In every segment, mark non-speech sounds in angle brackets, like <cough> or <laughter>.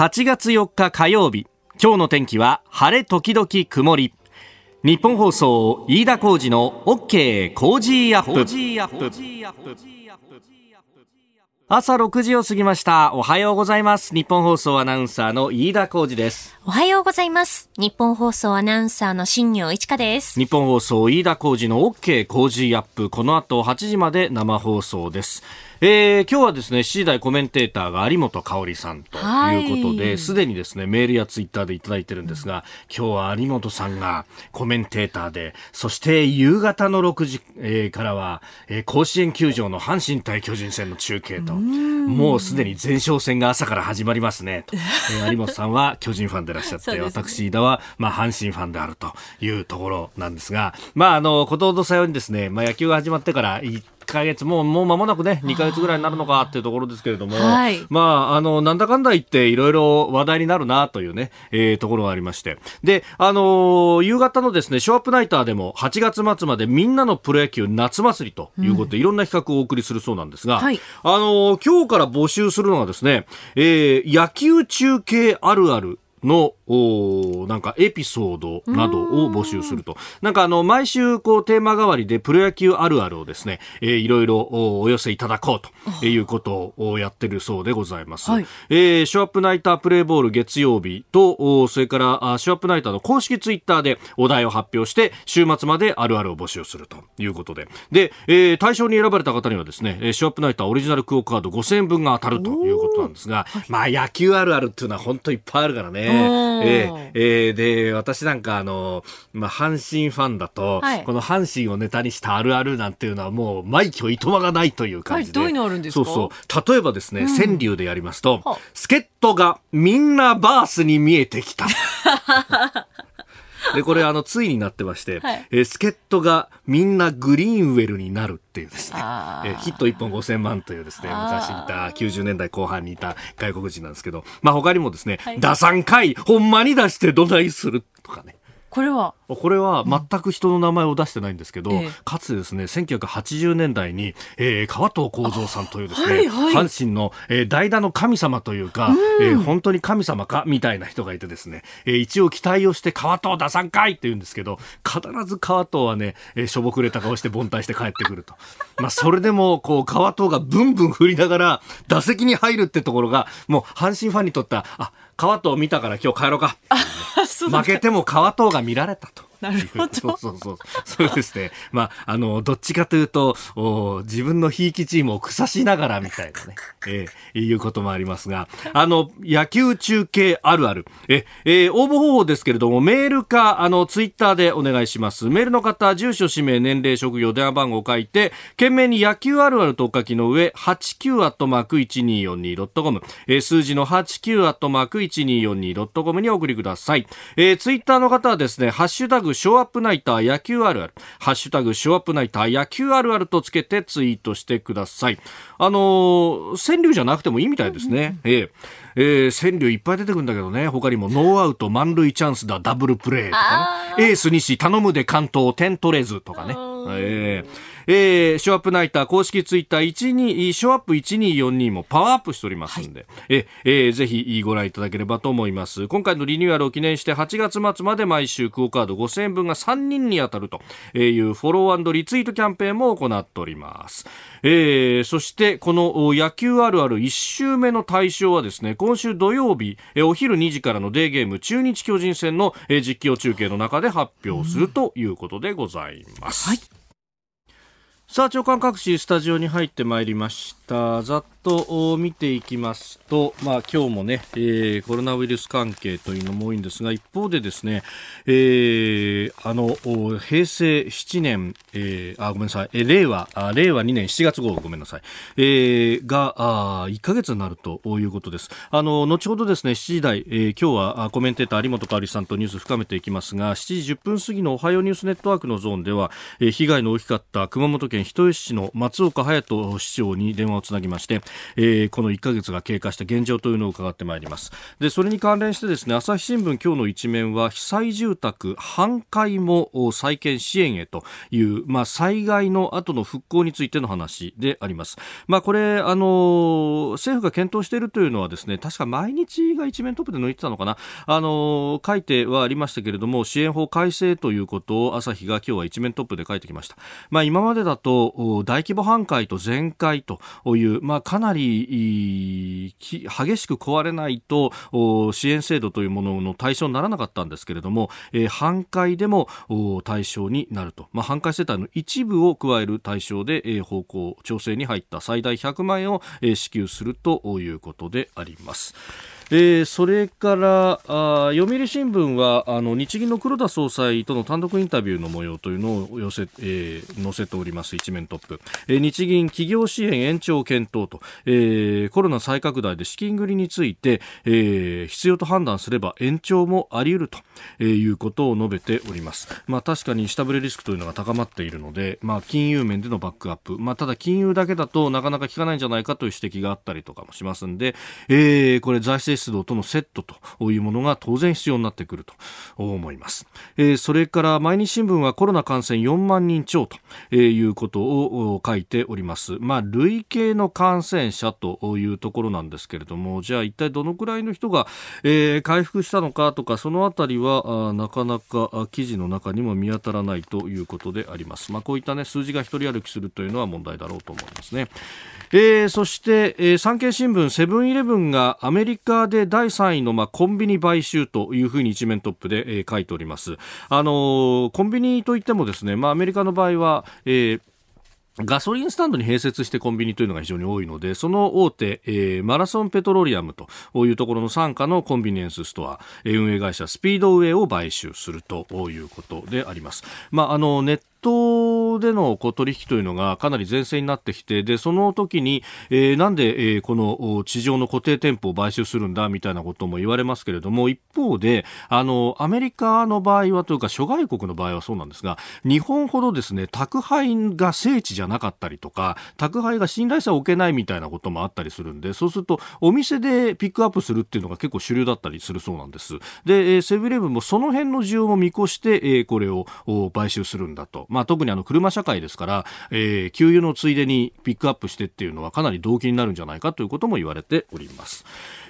8月4日火曜日今日の天気は晴れ時々曇り。ニッポン放送飯田浩司の OK Cozy Up。朝6時を過ぎました。おはようございます。ニッポン放送アナウンサーの飯田浩司です。おはようございます。ニッポン放送アナウンサーの新行市佳です。ニッポン放送飯田浩司の OK Cozy Up。この後8時まで生放送ですえー、今日はですね、7時台コメンテーターが有本香里さんということで、すでにですね、メールやツイッターでいただいてるんですが、今日は有本さんがコメンテーターで、そして夕方の6時、えー、からは、えー、甲子園球場の阪神対巨人戦の中継と、もうすでに前哨戦が朝から始まりますね、と。<laughs> えー、有本さんは巨人ファンでいらっしゃって、ね、私、飯田は、まあ、阪神ファンであるというところなんですが、まあ、あの、ことほどさようにですね、まあ、野球が始まってからヶ月、もう、もう間もなくね、2ヶ月ぐらいになるのかっていうところですけれども、はい、まあ、あの、なんだかんだ言っていろいろ話題になるなというね、えー、ところがありまして。で、あのー、夕方のですね、ショーアップナイターでも8月末までみんなのプロ野球夏祭りということで、うん、いろんな企画をお送りするそうなんですが、はい、あのー、今日から募集するのはですね、えー、野球中継あるあるのおなんかエピソードなどを募集すると。なんかあの、毎週こうテーマ代わりでプロ野球あるあるをですね、えー、いろいろお寄せいただこうということをやってるそうでございます。はい、えー、ショーアップナイタープレイボール月曜日と、それからショーアップナイターの公式ツイッターでお題を発表して、週末まであるあるを募集するということで。で、えー、対象に選ばれた方にはですね、ショーアップナイターオリジナルクオカード5000円分が当たるということなんですが、まあ野球あるあるっていうのは本当いっぱいあるからね。えー、えー、で、私なんかあの、まあ、阪神ファンだと、はい、この阪神をネタにしたあるあるなんていうのはもう、枚挙いとまがないという感じで。はい、どういうのあるんですか？そうそう。例えばですね、うん、川柳でやりますと、助っ人がみんなバースに見えてきた。<laughs> で、これ、あの、ついになってまして、はい、えー、助っ人がみんなグリーンウェルになるっていうですね、えー、ヒット1本5000万というですね、昔いた90年代後半にいた外国人なんですけど、まあ他にもですね、はい、打算回、ほんまに出してどないする？とかね。これは？これは全く人の名前を出してないんですけど、うん、かつてですね1980年代に、えー、川藤幸三さんというですね、はいはい、阪神の、えー、代打の神様というか、うん、えー、本当に神様かみたいな人がいてですね、えー、一応期待をして川藤出さんかいって言うんですけど必ず川藤はね、えー、しょぼくれた顔して凡退して帰ってくると。<laughs> まあそれでもこう川藤がブンブン振りながら打席に入るってところがもう阪神ファンにとってはあ川藤見たから今日帰ろうか。負けても川藤が見られたと。なるほど。そうそうそう。そうですね。まあ、あの、どっちかというと、お自分のひいきチームを腐しながらみたいなね、<laughs> えー、いうこともありますが、あの、野球中継あるある。え、えー、応募方法ですけれども、メールか、あの、ツイッターでお願いします。メールの方、住所、氏名、年齢、職業、電話番号を書いて、懸命に野球あるあるとお書きの上、89アットマーク 1242.com、えー、数字の89アットマーク 1242.com にお送りください。えー、ツイッターの方はですね、ハッシュタグショーアップナイター野球あるある、ハッシュタグショーアップナイター野球あるあるとつけてツイートしてください。あのー、川柳じゃなくてもいいみたいですね。ええ。えー、川柳いっぱい出てくるんだけどね、他にもノーアウト満塁チャンスだダブルプレーとかね、エース西頼むで完投点取れずとかね。えーえー、ショーアップナイター公式ツイッター12、ショーアップ1242もパワーアップしておりますんで、はい、ええー、ぜひご覧いただければと思います。今回のリニューアルを記念して8月末まで毎週クオカード5000円分が3人に当たるというフォローリツイートキャンペーンも行っております。えー、そしてこの野球あるある1週目の対象はですね、今週土曜日、えお昼2時からのデーゲーム中日巨人戦の、え実況中継の中で発表するということでございます。はいさあ、長官各紙スタジオに入ってまいりました。ざっと見ていきますと、まあ今日もね、えー、コロナウイルス関係というのも多いんですが、一方でですね、えー、あの、平成7年、えー、あ、ごめんなさい、えー、令和、あ令和2年7月号、ごめんなさい、えー、が、あ1ヶ月になるということです。あの、後ほどですね、7時台、えー、今日はコメンテーター有本香里さんとニュース深めていきますが、7時10分過ぎのおはようニュースネットワークのゾーンでは、えー、被害の大きかった熊本県人吉市の松岡隼人市長に電話をつなぎまして、えー、この1ヶ月が経過した現状というのを伺ってまいります。でそれに関連してですね朝日新聞今日の一面は被災住宅半壊も再建支援へという、まあ、災害の後の復興についての話であります。まあこれあの政府が検討しているというのはですね確か毎日が一面トップで抜いてたのかな。あの書いてはありましたけれども支援法改正ということを朝日が今日は一面トップで書いてきました。まあ、今までだと大規模半壊と全壊という、まあ、かなり激しく壊れないと支援制度というものの対象にならなかったんですけれども、えー、半壊でも対象になると、まあ、半壊世帯の一部を加える対象で、えー、方向調整に入った最大100万円を、え、支給するということであります。えー、それからあ読売新聞はあの日銀の黒田総裁との単独インタビューの模様というのを寄せ、えー、載せております一面トップ、えー、日銀企業支援延長検討と、えー、コロナ再拡大で資金繰りについて、えー、必要と判断すれば延長もあり得ると、えー、いうことを述べております、まあ、確かに下振れリスクというのが高まっているので、まあ、金融面でのバックアップ、まあ、ただ金融だけだとなかなか効かないんじゃないかという指摘があったりとかもしますんで、えー、これ財政出動とのセットというものが当然必要になってくると思います。えー、それから毎日新聞はコロナ感染4万人超ということを書いております。まあ、累計の感染者というところなんですけれども、じゃあ一体どのくらいの人が、えー、回復したのかとか、そのあたりはなかなか記事の中にも見当たらないということであります。まあ、こういったね、数字が一人歩きするというのは問題だろうと思いますね。えー、そして、えー、産経新聞セブンイレブンがアメリカで第3位の、まあ、コンビニ買収というふうに一面トップで、えー、書いております。あのー、コンビニといってもですね、まあ、アメリカの場合は、えーガソリンスタンドに併設してコンビニというのが非常に多いので、その大手、えー、マラソンペトロリアムというところの傘下のコンビニエンスストア、運営会社スピードウェイを買収するということであります。まあ、あの、ネットでのこう取引というのがかなり前線になってきてでその時に、えー、なんで、えー、この地上の固定店舗を買収するんだみたいなことも言われますけれども一方であのアメリカの場合はというか諸外国の場合はそうなんですが日本ほどですね宅配が聖地じゃなかったりとか宅配が信頼さえ置けないみたいなこともあったりするんでそうするとお店でピックアップするっていうのが結構主流だったりするそうなんです。でセブンイレブンもその辺の需要も見越して、えー、これを買収するんだと。まあ、特にあの車社会ですから、えー、給油のついでにピックアップしてっていうのはかなり動機になるんじゃないかということも言われております。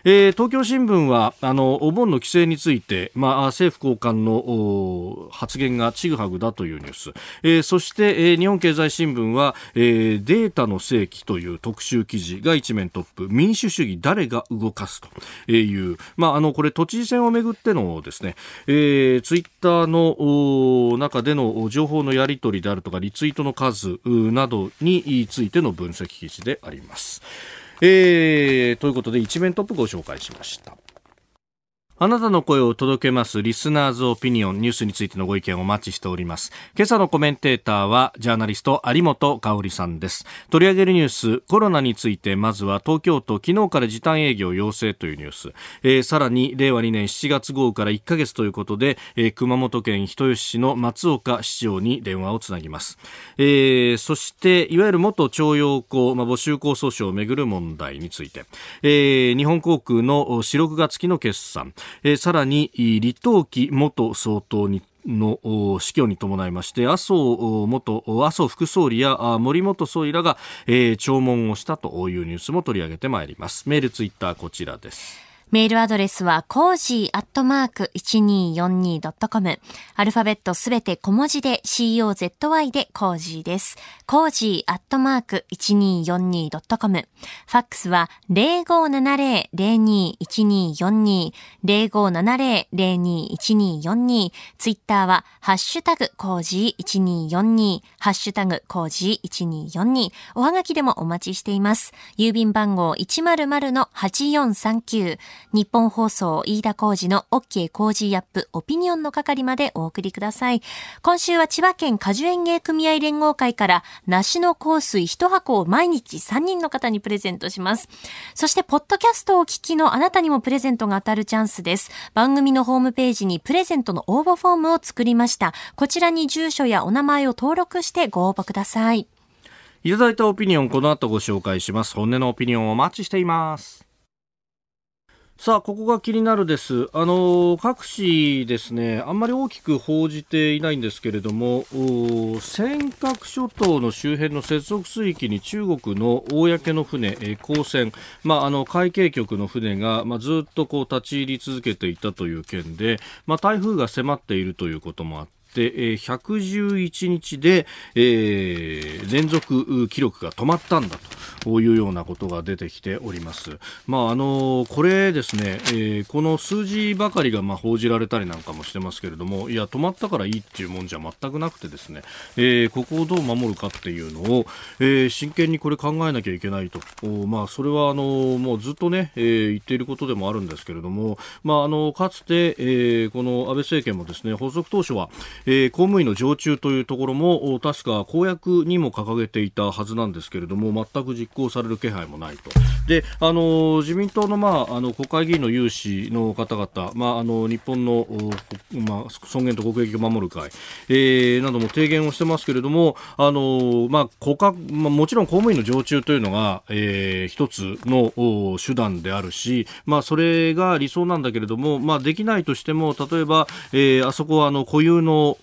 えー、東京新聞はあのお盆の規制について、まあ、政府高官の発言がちぐはぐだというニュース、えー、そして、えー、日本経済新聞は、えー、データの正規という特集記事が一面トップ。民主主義誰が動かすと。いう、まあ、あのこれ都知事選をめぐってのですね、えー、ツイッターの中での情報のやり取りであるとかリツイートの数などについての分析記事であります。えー、ということで一面トップご紹介しました。あなたの声を届けますリスナーズオピニオンニュースについてのご意見をお待ちしております。今朝のコメンテーターはジャーナリスト有本香里さんです。取り上げるニュース、コロナについてまずは東京都昨日から時短営業要請というニュース、えー、さらに令和2年7月豪雨から1ヶ月ということで、えー、熊本県人吉市の松岡市長に電話をつなぎます。えー、そしていわゆる元徴用工、まあ、募集工訴訟をめぐる問題について、えー、日本航空の四六月期の決算、えー、さらに李登輝元総統にの死去に伴いまして麻生元麻生副総理や森元総理らが、えー、弔問をしたというニュースも取り上げてまいります。メールツイッターこちらです。メールアドレスは、コージーアットマーク 1242.com。アルファベットすべて小文字で COZY でコージーです。コージーアットマーク 1242.com。ファックスは0570-021242。0570-021242。ツイッターは、ハッシュタグコージー1242。ハッシュタグコージー1242。おはがきでもお待ちしています。郵便番号100-8439。日本放送飯田浩二の OK 工事アップオピニオンの係までお送りください。今週は千葉県果樹園芸組合連合会から梨の香水1箱を毎日3人の方にプレゼントします。そして、ポッドキャストをお聞きのあなたにもプレゼントが当たるチャンスです。番組のホームページにプレゼントの応募フォームを作りました。こちらに住所やお名前を登録してご応募ください。いただいたオピニオン、この後ご紹介します。本音のオピニオンをお待ちしています。さあ、ここが気になるです。あの、各紙ですね、あんまり大きく報じていないんですけれども、尖閣諸島の周辺の接続水域に中国の公の船、え公船、まあ、あの、海警局の船が、まあ、ずっとこう立ち入り続けていたという件で、まあ、台風が迫っているということもあって、で、111日で、えー、連続記録が止まったんだというようなことが出てきております。まあ、あの、これですね、えー、この数字ばかりがまあ報じられたりなんかもしてますけれども、いや、止まったからいいっていうもんじゃ全くなくてですね、えー、ここをどう守るかっていうのを、えー、真剣にこれ考えなきゃいけないと。まあ、それはあの、もうずっとね、えー、言っていることでもあるんですけれども、まあ、あの、かつて、えー、この安倍政権もですね、発足当初は、えー、公務員の常駐というところも確か公約にも掲げていたはずなんですけれども全く実行される気配もないと。であの自民党の,、まあ、あの国会議員の有志の方々、まあ、あの日本の、まあ、尊厳と国益を守る会、えー、なども提言をしてますけれどもあの、まあ国家まあ、もちろん公務員の常駐というのが、えー、一つの手段であるし、まあ、それが理想なんだけれども、まあ、できないとしても例えば、えー、あそこはあの固有の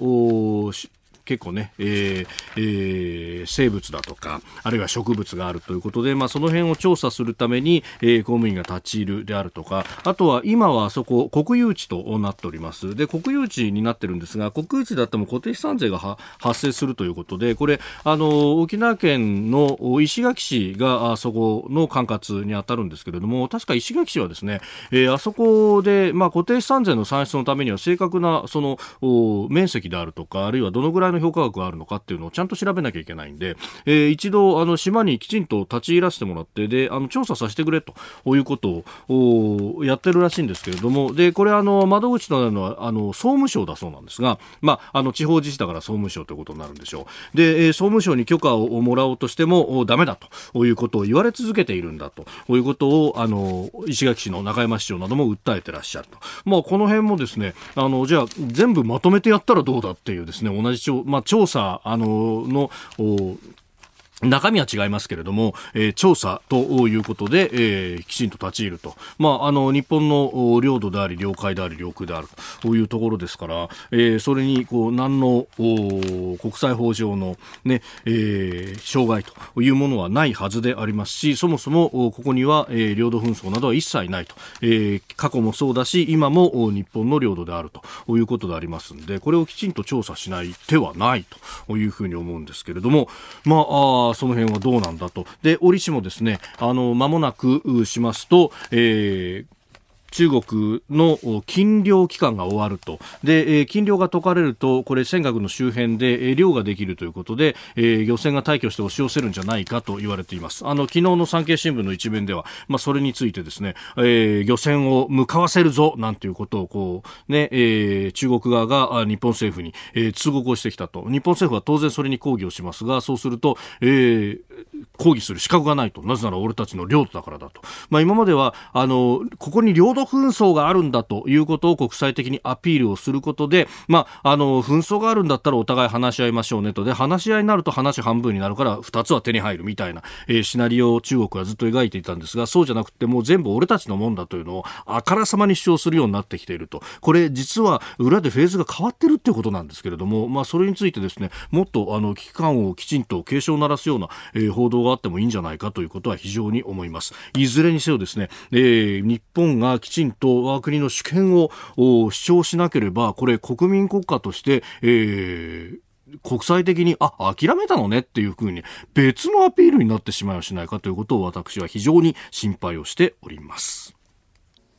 結構ね、えーえー、生物だとか、あるいは植物があるということで、まあ、その辺を調査するために、えー、公務員が立ち入るであるとか、あとは今はそこ、国有地となっております。で、国有地になってるんですが、国有地だっても固定資産税が発生するということで、これ、あの、沖縄県の石垣市があそこの管轄に当たるんですけれども、確か石垣市はですね、えー、あそこで、まあ、固定資産税の算出のためには正確な、その、面積であるとか、あるいはどのぐらいのの評価額があるのかっていうのをちゃんと調べなきゃいけないんで、えー、一度あの島にきちんと立ち入らせてもらってであの調査させてくれということをやってるらしいんですけれどもでこれあの窓口となるのはあの総務省だそうなんですが、まあ、あの地方自治だから総務省ということになるんでしょう。で、えー、総務省に許可をもらおうとしてもダメだということを言われ続けているんだということをあの石垣市の中山市長なども訴えてらっしゃると、まあ、この辺もですねあのじゃあ全部まとめてやったらどうだっていうですね同じまあ、調査あのの中身は違いますけれども、えー、調査ということで、えー、きちんと立ち入ると。まあ、あの、日本の領土であり、領海であり、領空であるというところですから、えー、それに、こう、何の、国際法上のね、え、障害というものはないはずでありますし、そもそも、ここには、え、領土紛争などは一切ないと。え、過去もそうだし、今も日本の領土であるということでありますんで、これをきちんと調査しない手はないというふうに思うんですけれども、まあ、あその辺はどうなんだと。で、折しもですね、あの、間もなくしますと、えー、中国の禁漁期間が終わると。で、禁漁が解かれると、これ、尖閣の周辺で漁ができるということで、漁船が退去して押し寄せるんじゃないかと言われています。あの、昨日の産経新聞の一面では、まあ、それについてですね、えー、漁船を向かわせるぞ、なんていうことを、こう、ね、えー、中国側が日本政府に、えー、通告をしてきたと。日本政府は当然それに抗議をしますが、そうすると、えー、抗議する資格がないと。なぜなら俺たちの領土だからだと。まあ、今までは、あの、ここに領土紛争があるんだということを国際的にアピールをすることで、まあ、あの、紛争があるんだったらお互い話し合いましょうねと。で、話し合いになると話半分になるから2つは手に入るみたいな、えー、シナリオを中国はずっと描いていたんですが、そうじゃなくてもう全部俺たちのもんだというのをあからさまに主張するようになってきていると。これ実は裏でフェーズが変わってるっていうことなんですけれども、まあ、それについてですね、もっとあの危機感をきちんと警鐘を鳴らすような、えー、報道があってもいいんじゃないかということは非常に思います。いずれにせよですね、えー、日本がきちんと我が国の主権を主張しなければ、これ国民国家として、えー国際的に、あ、諦めたのねっていうふうに別のアピールになってしまいはしないかということを私は非常に心配をしております。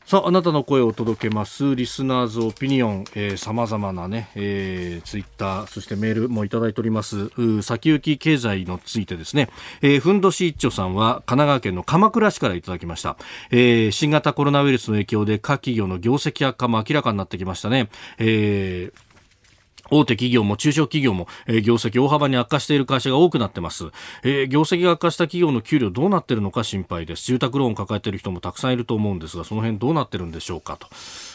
さあ、あなたの声を届けます、リスナーズオピニオン、えー、様々なね、えー、ツイッター、そしてメールもいただいております、先行き経済のついてですね、えー、ふんどし一丁さんは神奈川県の鎌倉市からいただきました。えー、新型コロナウイルスの影響で各企業の業績悪化も明らかになってきましたね。えー大手企業も中小企業も、えー、業績大幅に悪化している会社が多くなってます、えー、業績が悪化した企業の給料どうなってるのか心配です。住宅ローン抱えている人もたくさんいると思うんですがその辺どうなってるんでしょうかと。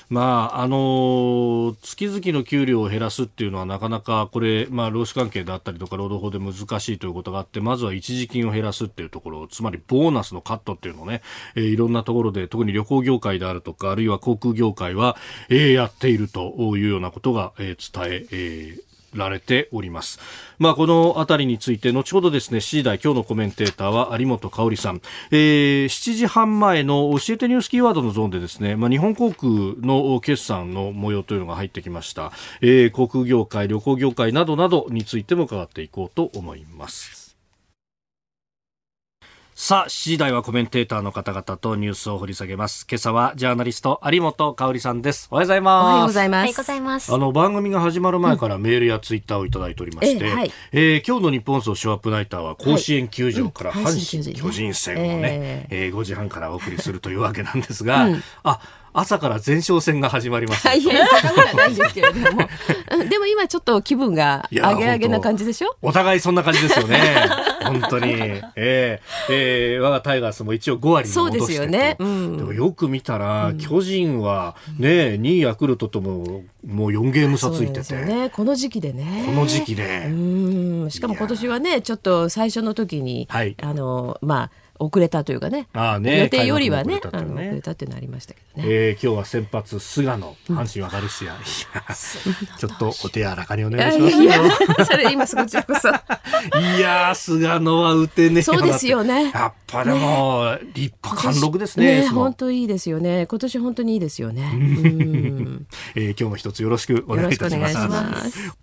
まあ、あの月々の給料を減らすっていうのはなかなかこれ、まあ、労使関係であったりとか労働法で難しいということがあってまずは一時金を減らすっていうところつまりボーナスのカットっていうのをね、えー、いろんなところで特に旅行業界であるとかあるいは航空業界は、えー、やっているというようなことが、えー、伝ええーられております。まあ、このあたりについて、後ほどですね、7時台、今日のコメンテーターは有本香里さん。えー、7時半前の教えてニュースキーワードのゾーンでですね、まあ、日本航空の決算の模様というのが入ってきました。えー、航空業界、旅行業界などなどについても伺っていこうと思います。さあ、7時台はコメンテーターの方々とニュースを掘り下げます。今朝はジャーナリスト有本香里さんです。おはようございます。おはようございます。おはようございます。あの、番組が始まる前からメールやツイッターをいただいておりまして、うん、えーはい、えー、今日の日本総ショーアップナイターは甲子園球場から阪神巨人戦をね、えー、えー、5時半からお送りするというわけなんですが、うん、あ、朝から前哨戦が始まります。いや、そんなないですけれども。でも今ちょっと気分が上げ上げな感じでしょ？お互いそんな感じですよね。本当に。えー、えー、我がタイガースも一応5割に戻してそうですよね。うん、でもよく見たら、うん、巨人はね、2位ヤクルトとももう4ゲーム差ついてて。ね。この時期でね。この時期で。うん。しかも今年はね、ちょっと最初の時に、はい、あの、まあ、遅れたというかね。あね予定よりはね遅れた、っていうのありましたけどね、えー、今日は先発菅野阪神はガルシア、うん、ちょっとお手柔らかにお願いします。よそれ今すぐちこそ <laughs> いや菅野は打てねそうですよね。やっぱりもう、立派貫禄ですねね本当いいですよね。今年本当にいいですよね、<laughs> うん。えー、今日も一つよろしくお願いいたします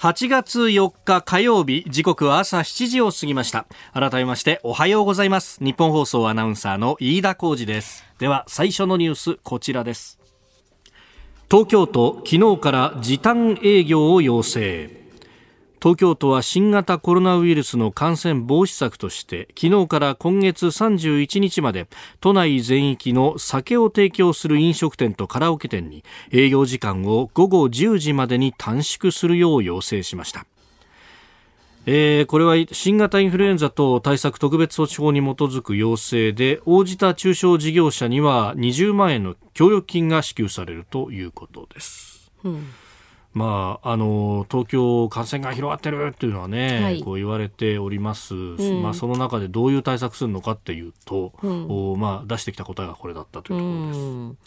8月4日火曜日時刻は朝7時を過ぎました。改めましておはようございます。日本放送アナウンサーの飯田浩二です。では最初のニュースこちらです。東京都昨日から時短営業を要請。東京都は新型コロナウイルスの感染防止策として昨日から今月31日まで都内全域の酒を提供する飲食店とカラオケ店に営業時間を午後10時までに短縮するよう要請しましたえー、これは新型インフルエンザ等対策特別措置法に基づく要請で応じた中小事業者には20万円の協力金が支給されるということです。うんまあ、あの東京、感染が広がってるっていうのはね、はい、こう言われております、うん、まあ、その中でどういう対策するのかっていうと、うん、おまあ、出してきた答えがこれだったというところです。うん。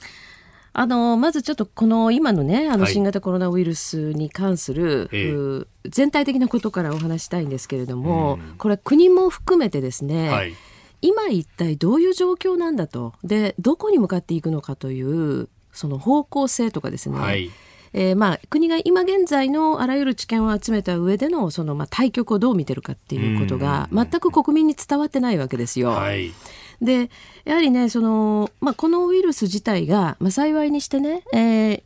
あのまずちょっとこの今のねあの新型コロナウイルスに関する、はい、全体的なことからお話したいんですけれども、うん、これ国も含めてですね、はい、今一体どういう状況なんだと。でどこに向かっていくのかというその方向性とかですね、はいえー、まあ国が今現在のあらゆる知見を集めた上でのそのまあ対局をどう見てるかっていうことが全く国民に伝わってないわけですよ。はい、でやはりねその、まあ、このウイルス自体が、まあ、幸いにしてね、え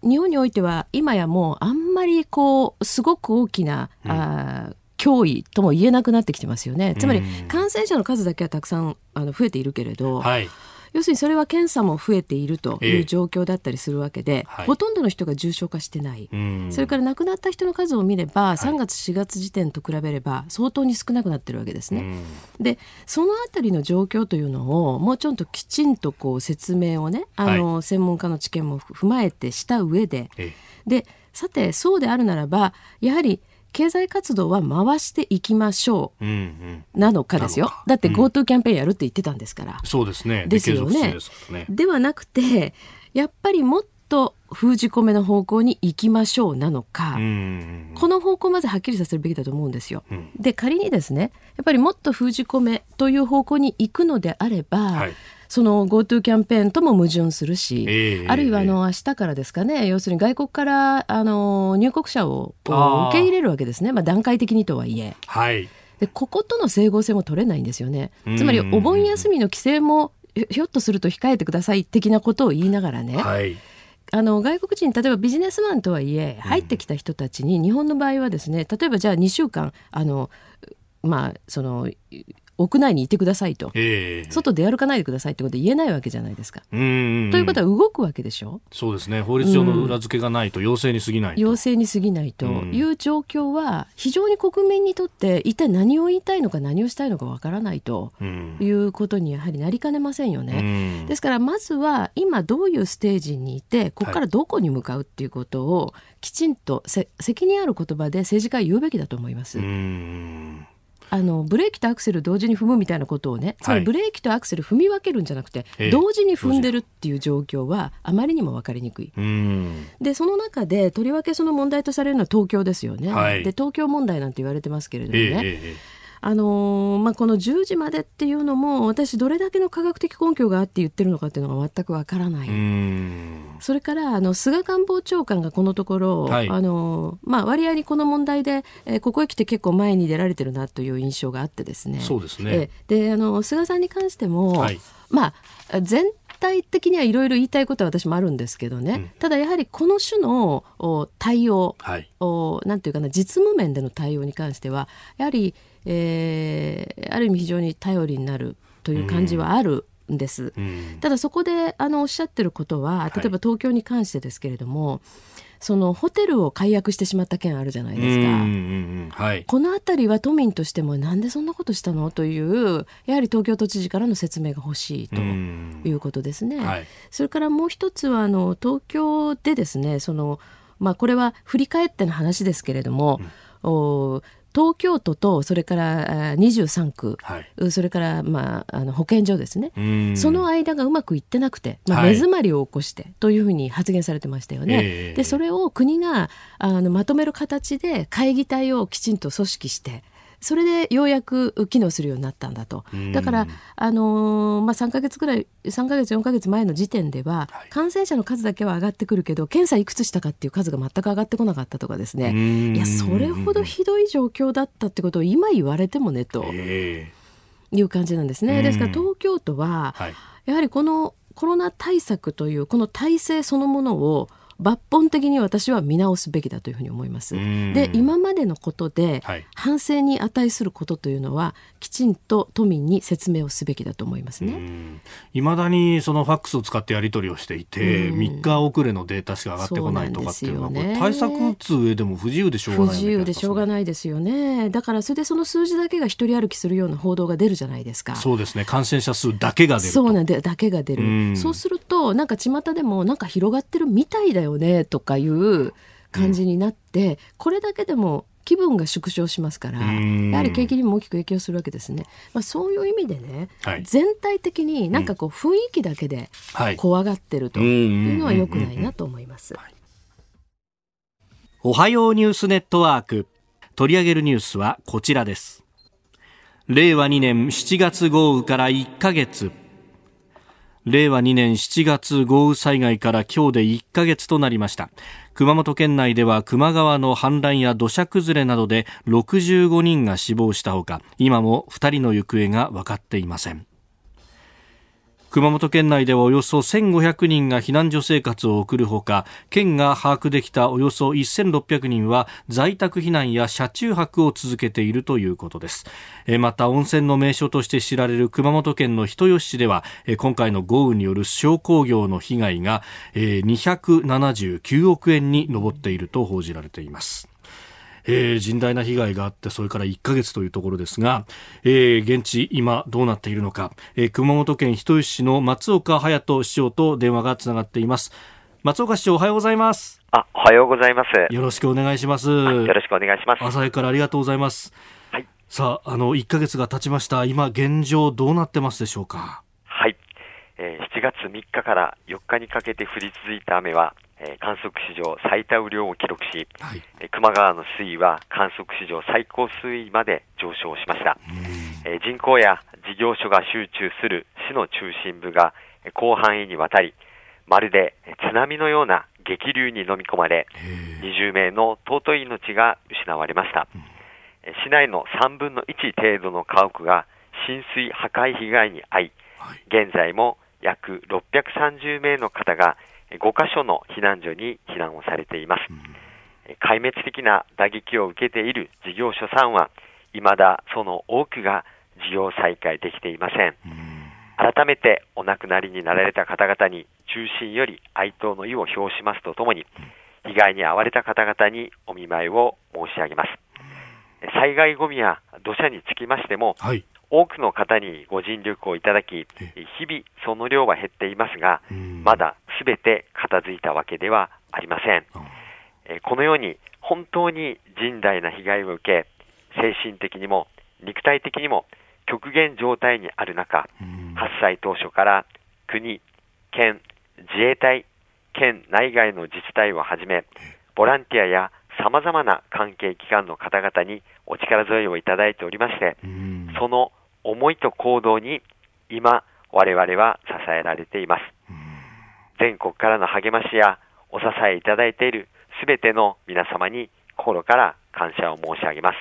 ー、日本においては今やもうあんまりこうすごく大きな、うん、あ脅威とも言えなくなってきてますよね。つまり感染者の数だけはたくさんあの増えているけれど、はい要するにそれは検査も増えているという状況だったりするわけで、えー、ほとんどの人が重症化してない、はい、それから亡くなった人の数を見れば、3月、4月時点と比べれば相当に少なくなってるわけですね。でそのあたりの状況というのをもうちょっときちんとこう説明をねあの、はい、専門家の知見も踏まえてした上で、えー、でさてそうであるならばやはり経済活動は回していきましょう、なのかですよ、だって GoTo キャンペーンやるって言ってたんですから、そうですね。ですよね。ではなくてやっぱりもっと封じ込めの方向に行きましょうなのか、この方向まずはっきりさせるべきだと思うんですよ。うん、で仮にですねやっぱりもっと封じ込めという方向に行くのであれば、はいその GoTo キャンペーンとも矛盾するし、えー、あるいはあの明日からですかね、要するに外国からあの入国者を受け入れるわけですね、まあ、段階的にとはいえ。はい。でこことの整合性も取れないんですよね。つまりお盆休みの規制もひょっとすると控えてください的なことを言いながらね、はい、あの外国人例えばビジネスマンとはいえ入ってきた人たちに日本の場合はですね例えばじゃあ2週間あのまあその屋内にいてくださいと、え。ー、外出歩かないでくださいってこと言えないわけじゃないですか。ということは動くわけでしょ？そうですね。法律上の裏付けがないと、要請に過ぎない要請に過ぎないと。いう状況は非常に国民にとって一体何を言いたいのか何をしたいのかわからないということにやはりなりかねませんよね。ですからまずは今どういうステージにいてここからどこに向かうっていうことをきちんと責任ある言葉で政治家は言うべきだと思います。あのブレーキとアクセル同時に踏むみたいなことをね、つまりブレーキとアクセル踏み分けるんじゃなくて、はい、同時に踏んでるっていう状況はあまりにも分かりにくい。でその中でとりわけその問題とされるのは東京ですよね。はい、で東京問題なんて言われてますけれどもね。えーあのー、まあ、この10時までっていうのも私どれだけの科学的根拠があって言ってるのかっていうのが全くわからない。それからあの菅官房長官がこのところ、はい、あのまあ、割合にこの問題で、えー、ここへ来て結構前に出られてるなという印象があってですね。そうですね、えー、であの菅さんに関しても、はい、まあ全体的にはいろいろ言いたいことは私もあるんですけどね、うん、ただやはりこの種の対応、はい、おなんていうかな実務面での対応に関してはやはりえー、ある意味非常に頼りになるという感じはあるんです。うん、ただそこであのおっしゃってることは例えば東京に関してですけれども、はいそのホテルを解約してしまった件あるじゃないですか、はい、この辺りは都民としてもなんでそんなことしたの？というやはり東京都知事からの説明が欲しいということですね。はい、それからもう一つはあの東京でですねその、まあ、これは振り返っての話ですけれども、うん、お東京都とそれから23区、はい、それから、まあ、あの保健所ですね。その間がうまくいってなくて、まあ、目詰まりを起こしてというふうに発言されてましたよね。はい、でそれを国があのまとめる形で会議体をきちんと組織してそれでようやく機能するようになったんだと。だから、あのー、まあ、3か月ぐらい、3か月、4か月前の時点では、感染者の数だけは上がってくるけど、検査いくつしたかっていう数が全く上がってこなかったとかですね、いや、それほどひどい状況だったってことを今言われてもね、という感じなんですね。ですから、東京都は、やはりこのコロナ対策という、この体制そのものを、抜本的に私は見直すべきだというふうに思います。で今までのことで反省に値することというのはきちんと都民に説明をすべきだと思いますね。いまだにそのファックスを使ってやり取りをしていて3日遅れのデータしか上がってこないとかっていうのは、ね、対策打つ上でも不自由でしょうがない、不自由でしょうがないですよね。だからそれでその数字だけが一人歩きするような報道が出るじゃないですか。そうですね感染者数だけが出るそうなんでだけが出る。そうするとなんか巷でもなんか広がってるみたいだよねとかいう感じになって、うん、これだけでも気分が縮小しますからやはり景気にも大きく影響するわけですね、まあ、そういう意味でね、はい、全体的になんかこう雰囲気だけで怖がってるというのはよくないなと思います。おはようニュースネットワーク。取り上げるニュースはこちらです。令和2年7月豪雨から1ヶ月令和2年7月豪雨災害から今日で1ヶ月となりました。熊本県内では球磨川の氾濫や土砂崩れなどで65人が死亡したほか今も2人の行方が分かっていません。熊本県内ではおよそ1500人が避難所生活を送るほか県が把握できたおよそ1600人は在宅避難や車中泊を続けているということです。また温泉の名所として知られる熊本県の人吉市では今回の豪雨による商工業の被害が279億円に上っていると報じられています。えー、甚大な被害があってそれから1ヶ月というところですが、えー、現地今どうなっているのか、えー、熊本県人吉市の松岡隼人市長と電話がつながっています。松岡市長おはようございます。あおはようございます。よろしくお願いします。よろしくお願いします。朝早からありがとうございます。はい。さああの1ヶ月が経ちました。今現状どうなってますでしょうか？はい、えー、7月3日から4日にかけて降り続いた雨はえ観測史上最多雨量を記録し、はい、球磨川の水位は観測史上最高水位まで上昇しました、え人口や事業所が集中する市の中心部が広範囲にわたりまるで津波のような激流に飲み込まれ20名の尊い命が失われました、市内の3分の1程度の家屋が浸水破壊被害に遭い、現在も約630名の方が5カ所の避難所に避難をされています。壊滅的な打撃を受けている事業所さんは、未だその多くが事業再開できていません。改めてお亡くなりになられた方々に中心より哀悼の意を表しますとともに、被害に遭われた方々にお見舞いを申し上げます。災害ごみや土砂につきましても、はい、多くの方にご尽力をいただき、日々その量は減っていますが、まだすべて片付いたわけではありません。このように本当に甚大な被害を受け、精神的にも肉体的にも極限状態にある中、発災当初から国、県、自衛隊、県内外の自治体をはじめ、ボランティアや様々な関係機関の方々にお力添えをいただいておりまして、その思いと行動に今、我々は支えられています。全国からの励ましやお支えいただいているすべての皆様に心から感謝を申し上げます。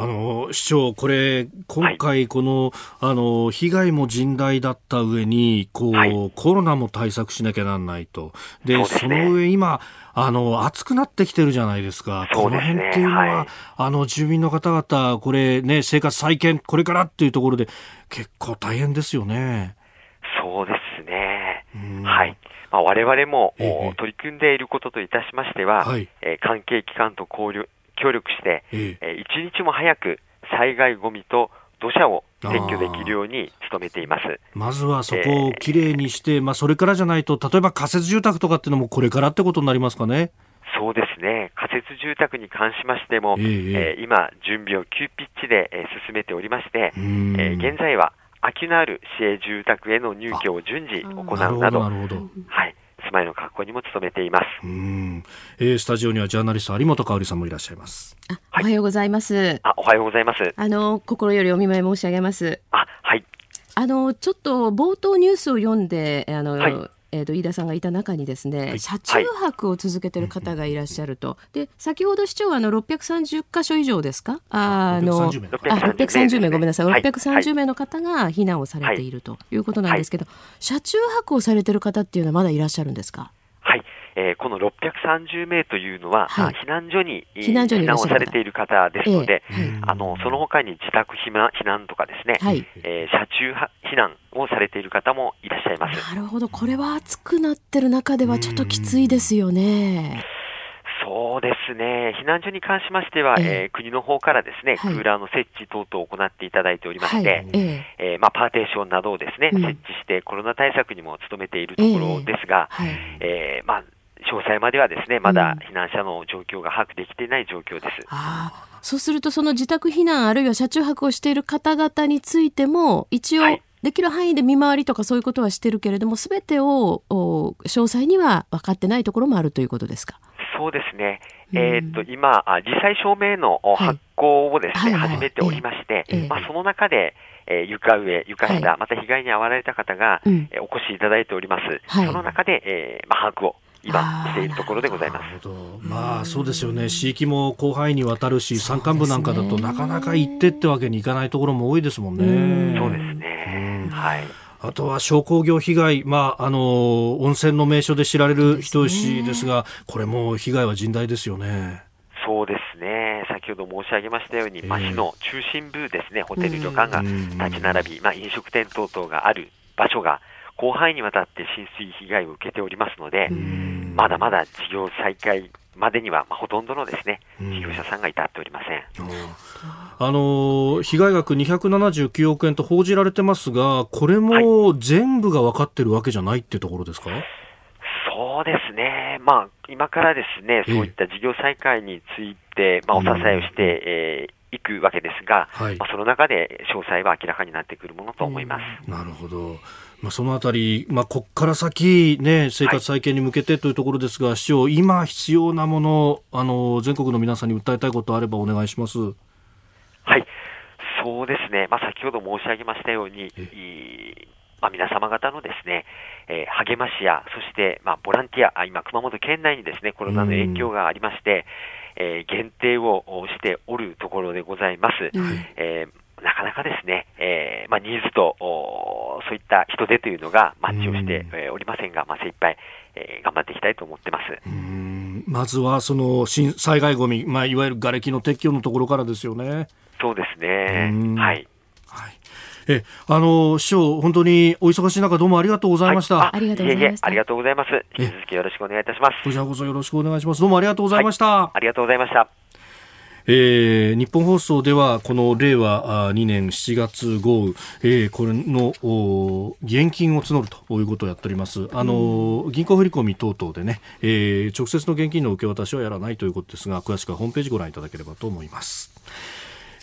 あの、市長、これ、今回、この、はい、あの、被害も甚大だった上に、こう、はい、コロナも対策しなきゃなんないと。で、そ、ね、その上、今、あの、暑くなってきてるじゃないですか。すね、この辺っていうのは、はい、あの、住民の方々、これね、生活再建、これからっていうところで、結構大変ですよね。そうですね。はい。まあ、我々も、ええ、取り組んでいることといたしましては、はい、えー、関係機関と交流、協力して、ええ。一日も早く災害ごみと土砂を撤去できるように努めています。まずはそこをきれいにして、えー、まあ、それからじゃないと、例えば仮設住宅とかっていうのもこれからってことになりますかね？そうですね、仮設住宅に関しましても、えー、えー、今、準備を急ピッチで、えー、進めておりまして、えー、現在は空きのある市営住宅への入居を順次行うなど、はい、住まいの確保にも努めています。うん、えー、スタジオにはジャーナリスト有本香里さんもいらっしゃいます。おはようございます。あ、おはようございます。あの心よりお見舞い申し上げます。あ、はい。あのちょっと冒頭ニュースを読んであの、はいえーと、飯田さんがいた中にですね、はい、車中泊を続けている方がいらっしゃると、はい、で先ほど市長はあの630箇所以上ですか？あの630名。ごめんなさい、はい、630名の方が避難をされているということなんですけど、車中泊をされている方っていうのはまだいらっしゃるんですか？はいえー、この630名というのは、はい、避難所に避難をされている方ですので、えーはい、あのその他に自宅避難避難とかですね、はい、えー、車中避難をされている方もいらっしゃいます。なるほど、これは暑くなってる中ではちょっときついですよね。そうですね、避難所に関しましては、えー、えー、国の方からですね、はい、クーラーの設置等々を行っていただいておりまして、はい、えー、えー、まあ、パーテーションなどをですね、うん、設置してコロナ対策にも努めているところですが、えー、はい、えー、まあ詳細まではですね、まだ避難者の状況が把握できていない状況です。うん、あそうすると、その自宅避難、あるいは車中泊をしている方々についても、一応、できる範囲で見回りとかそういうことはしてるけれども、すべてを詳細には分かってないところもあるということですか？そうですね。えー、っと、今、実際証明の発行をですね、はい、始めておりまして、えー、まあ、その中で、えー、床上、床下、はい、また被害に遭われた方が、うん、えー、お越しいただいております。はい、その中で、えー、まあ、把握を今しているところでございます。まあそうですよね。地域も広範囲にわたるし、山間部なんかだとなかなか行ってってわけにいかないところも多いですもんね。そうですね。はい。あとは商工業被害、まあ、あの、温泉の名所で知られる人吉ですが、これも被害は甚大ですよね。そうですね、先ほど申し上げましたように、えー、町の中心部ですね、ホテル旅館が立ち並び、まあ、飲食店等々がある場所が、広範囲にわたって浸水被害を受けておりますので、まだまだ事業再開までには、まあ、ほとんどのですね、事業者さんが至っておりません。あの被害額279億円と報じられてますが、これも全部が分かってるわけじゃないってところですか、はい、そうですね、まあ、今からですね、そういった事業再開について、まあ、お支えをして、えー、いくわけですが、はい、まあ、その中で詳細は明らかになってくるものと思います。なるほど。まあ、そのあたり、まあ、ここから先、ね、生活再建に向けてというところですが、はい、市長、今必要なもの、あの、全国の皆さんに訴えたいことあればお願いします。はい、そうですね、まあ、先ほど申し上げましたように、まあ、皆様方のですね、えー、励ましや、そして、まあ、ボランティア、今、熊本県内にですね、コロナの影響がありまして、えー、限定をしておるところでございます。うん、えー、なかなかですね、えーまあ、ニーズとそういった人手というのがマッチをしておりませんが、まあ、精一杯、えー、頑張っていきたいと思ってます。まずはその災害ごみ、まあ、いわゆる瓦礫の撤去のところからですよね。そうですね。はい。はい。え、あの、師匠、本当にお忙しい中、どうもありがとうございました。はい、ありがとうございました。ありがとうございます。引き続きよろしくお願いいたします。こちらこそよろしくお願いします。どうもありがとうございました。はい、ありがとうございました。えー、日本放送ではこの令和2年7月豪雨、えー、これの現金を募るということをやっております。あの、うん、銀行振込等々でね、えー、直接の現金の受け渡しはやらないということですが、詳しくはホームページご覧いただければと思います。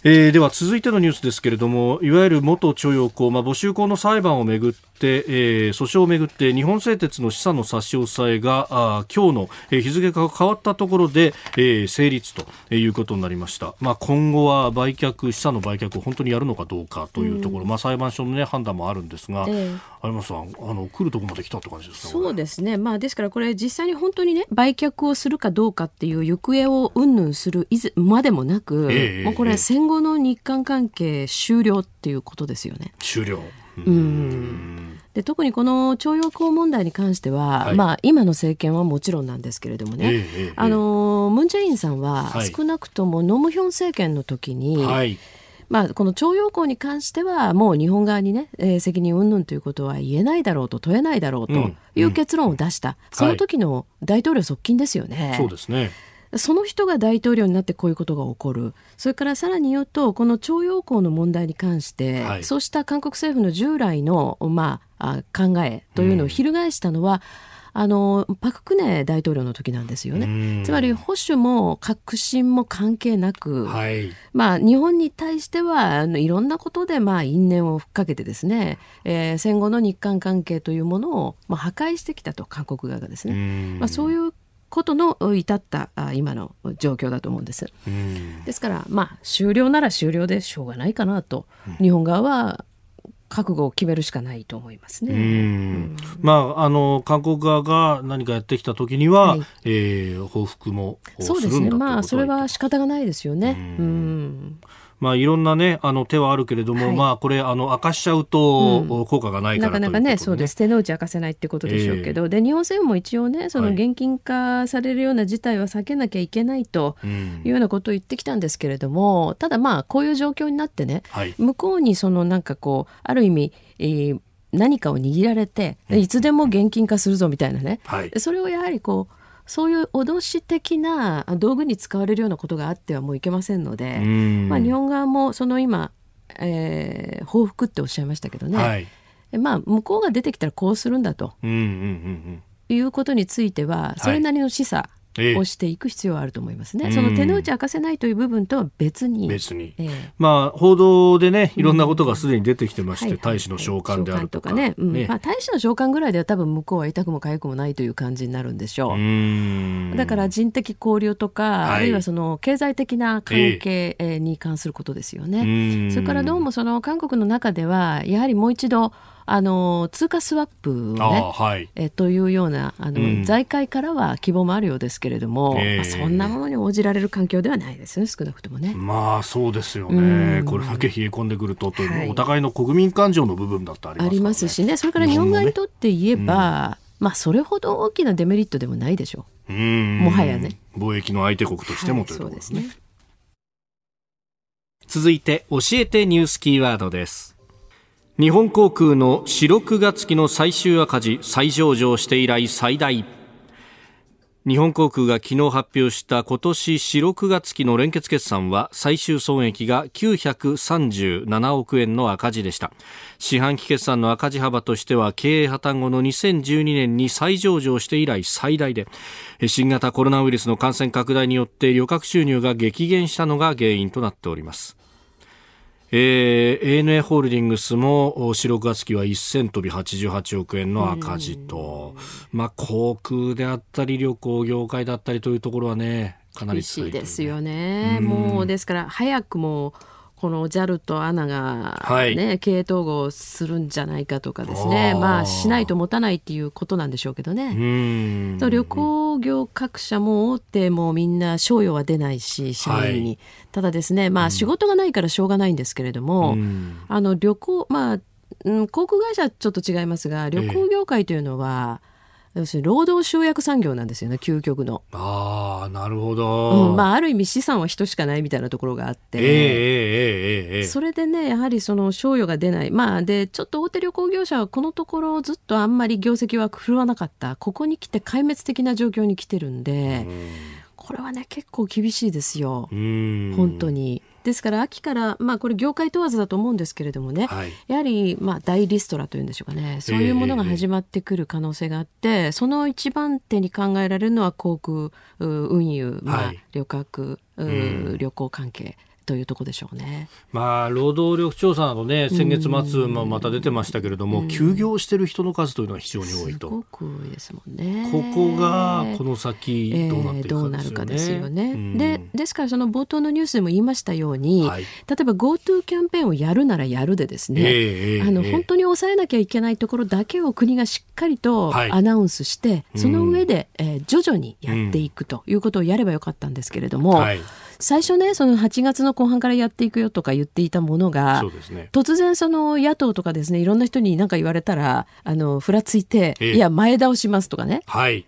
えー、では続いてのニュースですけれどもいわゆる元徴用工、まあ、募集工の裁判をめぐって、えー、訴訟をめぐって日本製鉄の資産の差し押さえがあ今日の、えー、日付が変わったところで、えー、成立ということになりました、まあ、今後は売却資産の売却を本当にやるのかどうかというところ、うん、まあ、裁判所の、ね、判断もあるんですが、えー、有馬さんあの来るところまで来たって感じですそうですね、まあ、ですからこれ実際に本当にね売却をするかどうかっていう行方を云々するいずまでもなく、えー、もうこれ戦後の日韓関係終了っていうことですよね。終了。うん。で特にこの徴用工問題に関しては、はい、まあ、今の政権はもちろんなんですけれどもね、えー、あのムン・ジェインさんは少なくともノムヒョン政権の時に、はい。まあ、この徴用工に関してはもう日本側にね、えー、責任云々ということは言えないだろうと問えないだろうという結論を出した、うんうん、その時の大統領側近ですよね。はい、そうですねその人が大統領になってこういうことが起こる。それからさらに言うとこの徴用工の問題に関して、はい、そうした韓国政府の従来の、まあ、考えというのを翻したのは、うん、あのパク・クネ大統領の時なんですよね。つまり保守も革新も関係なく、はい、まあ、日本に対してはいろんなことでまあ因縁をふっかけてですね、えー、戦後の日韓関係というものをまあ破壊してきたと韓国側がですね、まあ、そういうことの至った今の状況だと思うんです。ですからまあ終了なら終了でしょうがないかなと、日本側は覚悟を決めるしかないと思いますね。うん、まああの韓国側が何かやってきた時には、はい、えー、報復もそうですね。まあそれは仕方がないですよね。うん。うんまあ、いろんな、ね、あの手はあるけれども、はい、まあ、これあの明かしちゃうと効果がないから、うん、なかなかね、そうです手の内明かせないってことでしょうけど、えー、で日本政府も一応ねその現金化されるような事態は避けなきゃいけない。というようなことを言ってきたんですけれども、うん、ただまあこういう状況になってね、はい、向こうにそのなんかこうある意味、えー何かを握られていつでも現金化するぞみたいなね、はい、それをやはりこうそういう脅し的な道具に使われるようなことがあってはもういけませんので、まあ、日本側もその今、えー、報復っておっしゃいましたけどね、はい、まあ、向こうが出てきたらこうするんだと、いうことについてはそれなりの示唆をしていく必要はあると思いますね、えその手の内明かせないという部分とは別に。別に、えー、まあ、報道でねいろんなことがすでに出てきてまして、うん、大使の召喚であるとか,、ね、うん。ね、まあ、大使の召喚ぐらいでは多分向こうは痛くも痒くもないという感じになるんでしょう。だから人的交流とか、はい、あるいはその経済的な関係に関することですよね、それからどうもその韓国の中ではやはりもう一度あの通貨スワップをね、はい、えというようなあの、うん、財界からは希望もあるようですけれども、えー、まあ、そんなものに応じられる環境ではないですね少なくともね。まあそうですよね、これだけ冷え込んでくるとという、お互いの国民感情の部分だってあります、ね、ありますしね。それから日本側にとって言えば、ね、まあそれほど大きなデメリットでもないでしょう。うん。もはやね。貿易の相手国としても、はい、というですね。続いて教えてニュースキーワードです日本航空の四六月期の最終赤字再上場して以来最大。日本航空が昨日発表した今年四六月期の連結決算は最終損益が937億円の赤字でした。四半期決算の赤字幅としては経営破綻後の2012年に再上場して以来最大で新型コロナウイルスの感染拡大によって旅客収入が激減したのが原因となっております。えー、ANA ホールディングスも4、6月期は1000飛び88億円の赤字と、まあ、航空であったり旅行業界だったりというところはねかなり厳しいですよね。もうですから早くもこの JAL と ANA がね、はい、経営統合するんじゃないかとかですね、まあしないと持たないっていうことなんでしょうけどね。旅行業各社も大手もみんな賞与は出ないし、社員に。はい、ただですね、まあ仕事がないからしょうがないんですけれども、あの旅行、まあ、うん、航空会社はちょっと違いますが、旅行業界というのは、え要するに労働集約産業なんですよね究極の。ああなるほど、うん、まあ、ある意味資産は人しかないみたいなところがあって、えー、えー、えー、それでねやはりその賞与が出ない。まあでちょっと大手旅行業者はこのところずっとあんまり業績は振るわなかった。ここに来て壊滅的な状況に来てるんで。これはね結構厳しいですよ。本当に。ですから秋から、まあ、これ業界問わずだと思うんですけれどもね、はい、やはり、まあ、大リストラというんでしょうかね。そういうものが始まってくる可能性があって、えー、その一番手に考えられるのは航空運輸、まあ、旅客、旅行関係というところでしょうね。まあ、労働力調査などね、先月末、まあ、また出てましたけれども、休業している人の数というのは非常に多いと。すごく多いですもんね。ここが、この先、どうなっていくかですよね。えー、よね。で、ですから、その冒頭のニュースでも言いましたように、はい、例えば GoTo キャンペーンをやるならやるでですね、えー、あの、本当に抑えなきゃいけないところだけを国がしっかりとアナウンスして、はい、その上で、えー、徐々にやっていくということをやればよかったんですけれども、はい最初ねその8月の後半からやっていくよとか言っていたものが、ね、突然その野党とかですねいろんな人に何か言われたらあのふらついて、いや前倒しますとかね、はい、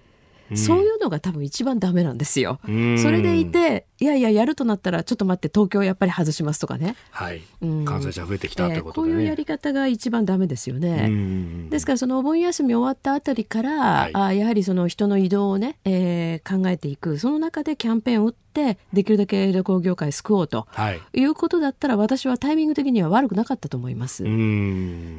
そういうのが多分一番ダメなんですよ。それでいていやいややるとなったらちょっと待って東京やっぱり外しますとかね、はい、感染者増えてきたということで、ね。えー、こういうやり方が一番ダメですよね。ですからそのお盆休み終わったあたりから、はい、あやはりその人の移動をね、えー、考えていく。その中でキャンペーンを打ってできるだけ旅行業界救おうと、はい、いうことだったら私はタイミング的には悪くなかったと思います。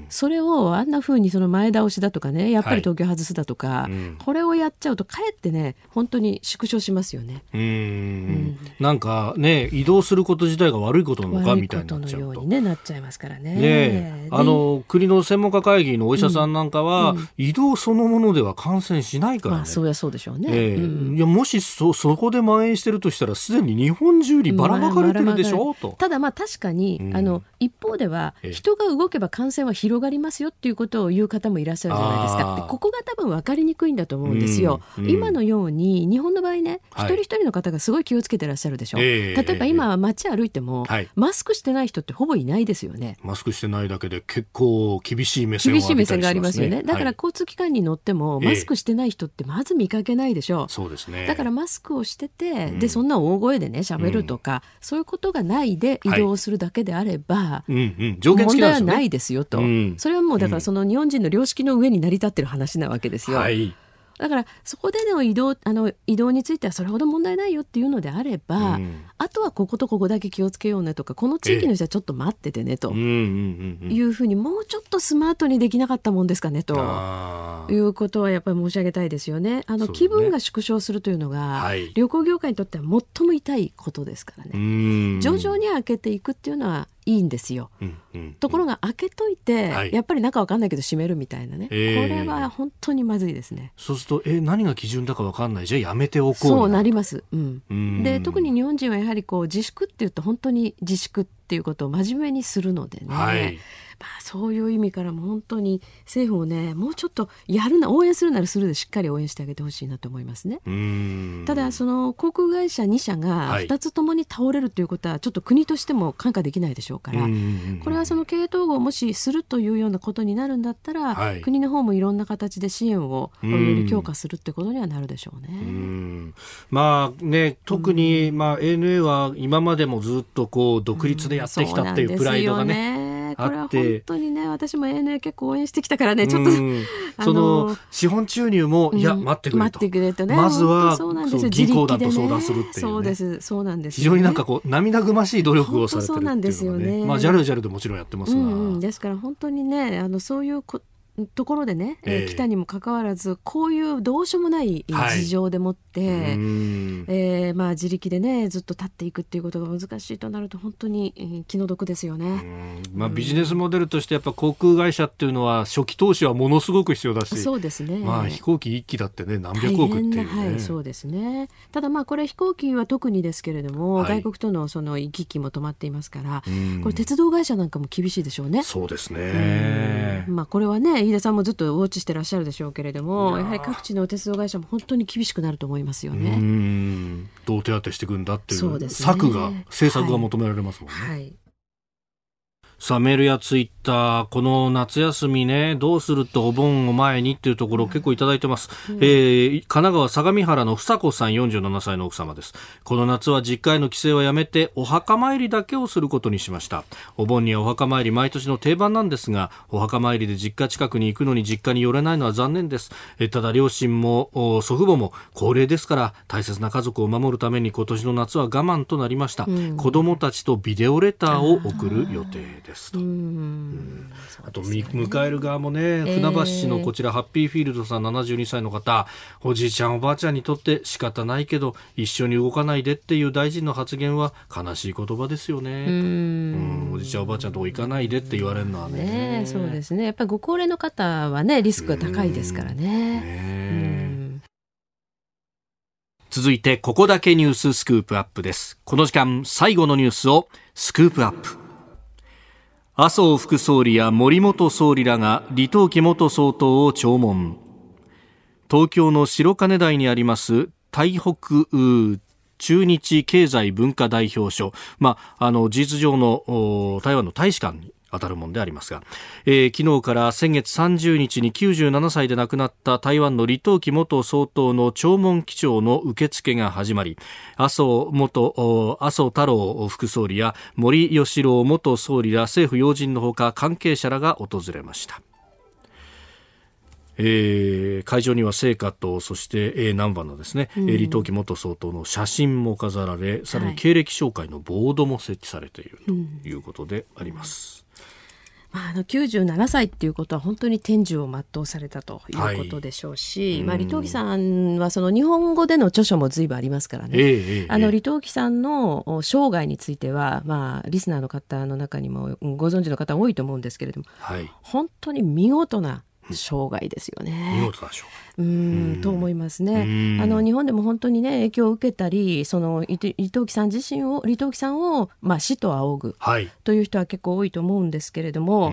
それをあんなふうにその前倒しだとかねやっぱり東京外すだとか、はい、これをやっちゃうとかえってね本当に縮小しますよね。うんなんかね移動すること自体が悪いことなのかみたいになっちゃうと。ねなっちゃいますからね。ねあの国の専門家会議のお医者さんなんかは、うんうん、移動そのものでは感染しないからね。まあ、そうやそうでしょうね。えー、うん、いやもしそそこで蔓延してるとしたらすでに日本中にばらまかれてるでしょ、うと。ただまあ確かに、あの一方では人が動けば感染は広がりますよっていうことを言う方もいらっしゃるじゃないですか。でここが多分分かりにくいんだと思うんですよ。今のように日本の場合ね、一人一人の方がすごい気をつけてらっしゃるでしょ。例えば今街歩いても、はい、マスクしてない人ってほぼいないですよね。マスクしてないだけで結構厳しい目線、ね、厳しい目線がありますよね。だから交通機関に乗っても、マスクしてない人ってまず見かけないでしょう。そうですね。だからマスクをしてて、うん、でそんな大声でね喋るとか、うん、そういうことがないで移動するだけであれば、問題はないですよと、うん、それはもうだからその日本人の良識の上に成り立ってる話なわけですよ。はいだからそこでの移動あの移動についてはそれほど問題ないよっていうのであれば、うん、あとはこことここだけ気をつけようねとかこの地域の人はちょっと待っててねと。いうふうにもうちょっとスマートにできなかったもんですかねと。いうことはやっぱり申し上げたいですよね。あの、ね、気分が縮小するというのが、はい、旅行業界にとっては最も痛いことですからね。徐々に開けていくっていうのはいいんですよ。うんうん、ところが開けといて、はい、やっぱり中わかんないけど閉めるみたいなね、えー、これは本当にまずいですね。そうするとえ何が基準だかわかんない。じゃあやめておこうそうなります。うん、うん。で特に日本人はやはりこう自粛っていうと本当に自粛っていうことを真面目にするのでね。はいまあ、そういう意味からも本当に政府をねもうちょっとやるな応援するならするでしっかり応援してあげてほしいなと思いますね。ただその航空会社2社が2つともに倒れるということはちょっと国としても看過できないでしょうからこれはその経営統合をもしするというようなことになるんだったら、はい、国の方もいろんな形で支援をより強化するってことにはなるでしょうね。まあね特にまあ ANA は今までもずっとこう独立でやってきたっていうプライドがね。これは本当にね私も ANA 結構応援してきたからねちょっと、その資本注入も、いや待ってくれと。待ってくれとねまずはそうなんです銀行団と相談するっていう、ね、そうですそうなんです、非常になんかこう涙ぐましい努力をされてるっていうのはね。まあ JAL JAL でもちろんやってますが、ですから本当にねあのそういうこところでね、えー、来たにもかかわらずこういうどうしようもない事情でもって、はい、えー、まあ、自力でねずっと立っていくっていうことが難しいとなると本当に、えー、気の毒ですよね、まあ、ビジネスモデルとしてやっぱ航空会社っていうのは初期投資はものすごく必要だしそうですね、まあ、飛行機1機だってね何百億っていう、ね、はい、そうですね。ただまあこれ飛行機は特にですけれども、はい、外国とのその行き来も止まっていますからこれ鉄道会社なんかも厳しいでしょうね。そうですね、まあ、これはね飯田さんもずっとウォッチしてらっしゃるでしょうけれどもやはり各地の鉄道会社も本当に厳しくなると思いますよね。どう手当てしていくんだっていう、ね、策が政策が求められますもんね。はい、はいさあ、メールやツイッター、この夏休みね、どうするとお盆を前にっていうところ結構いただいてます。うん、えー、神奈川相模原の房子さん47歳の奥様です。この夏は実家への帰省はやめて、お墓参りだけをすることにしました。お盆にはお墓参り毎年の定番なんですが、お墓参りで実家近くに行くのに実家に寄れないのは残念です。えただ両親も祖父母も高齢ですから大切な家族を守るために今年の夏は我慢となりました。うん、子供たちとビデオレターを送る予定です。ですと。あと、迎える側もね、船橋市のこちら、ハッピーフィールドさん72歳の方、おじいちゃんおばあちゃんにとって仕方ないけど、一緒に動かないでっていう大臣の発言は悲しい言葉ですよね。うんおじいちゃんおばあちゃんとこ行かないでって言われるのはね。ねそうですね。やっぱりご高齢の方はね、リスクが高いですからね。ね続いて、ここだけニューススクープアップです。この時間、最後のニュースをスクープアップ。麻生副総理や森元総理らが李登輝元総統を弔問。東京の白金台にあります台北中日経済文化代表所、まあ、あの事実上の台湾の大使館に当たるものでありますが、えー、昨日から先月30日に97歳で亡くなった台湾の李登輝元総統の弔問基調の受付が始まり麻生元麻生太郎副総理や森喜朗元総理ら政府要人のほか関係者らが訪れました。えー、会場には聖火とそして、えー、南蛮のですね、うん、李登輝元総統の写真も飾られさらに経歴紹介のボードも設置されているということであります。まあ、あの97歳っていうことは本当に天寿を全うされたということでしょうし、はい、まあ、李登輝さんはその日本語での著書も随分ありますからね、えー、あの李登輝さんの生涯については、まあ、リスナーの方の中にもご存知の方多いと思うんですけれども、はい、本当に見事な生涯ですよね。見事な生涯うん。と思いますね。あの日本でも本当にね影響を受けたりその伊藤木さん自身を李登輝さんをまあ死と仰ぐ、はい、という人は結構多いと思うんですけれども、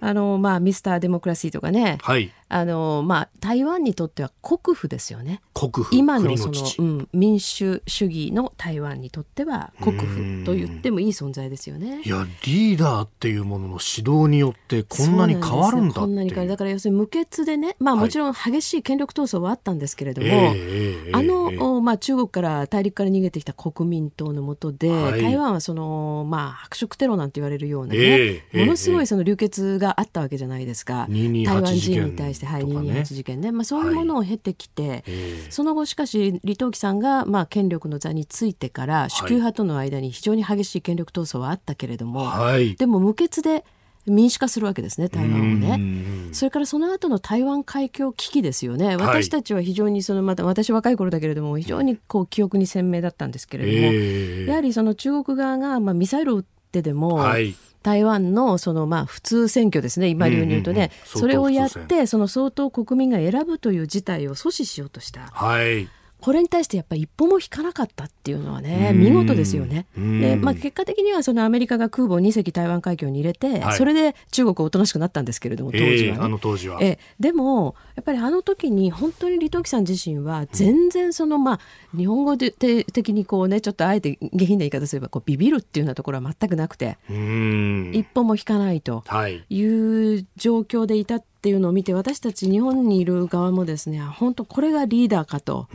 あのまあミスターデモクラシーとかね、はい、あのまあ台湾にとっては国府ですよね。国府今のそのうん、民主主義の台湾にとっては国府と言ってもいい存在ですよね。いやリーダーっていうものの指導によってこんなに変わるんだこんなに変わる。だから要するに無血でねまあもちろん激しい権力闘争はあったんですけれども、えー、あの、えー、まあ、中国から大陸から逃げてきた国民党の下で、はい、台湾はその、まあ、白色テロなんて言われるようなね、えー、ものすごいその流血があったわけじゃないですか、台湾人に対して、はい、228事件ね、まあ、そういうものを経てきて、はい、その後しかし李登輝さんが、まあ、権力の座についてから主級派との間に非常に激しい権力闘争はあったけれども、はい、でも無血で民主化するわけですね台湾をね。それからその後の台湾海峡危機ですよね、私たちは非常にそのまた私若い頃だけれども非常にこう記憶に鮮明だったんですけれども、えー、やはりその中国側がまあミサイルを撃ってでも、はい、台湾のそのまあ普通選挙ですね、今流に言うとね、それをやって、その相当国民が選ぶという事態を阻止しようとした。はいこれに対してやっぱり一歩も引かなかったっていうのはね見事ですよね。で、まあ、結果的にはそのアメリカが空母2隻台湾海峡に入れて、はい、それで中国おとなしくなったんですけれども当時は、ね、えー、あの当時は。えでもやっぱりあの時に本当に李登輝さん自身は全然その、まあ日本語で的にこうねちょっとあえて下品な言い方すればこうビビるっていうようなところは全くなくて一歩も引かないとい。う状況でいたっていうのを見て私たち日本にいる側もですね本当これがリーダーかと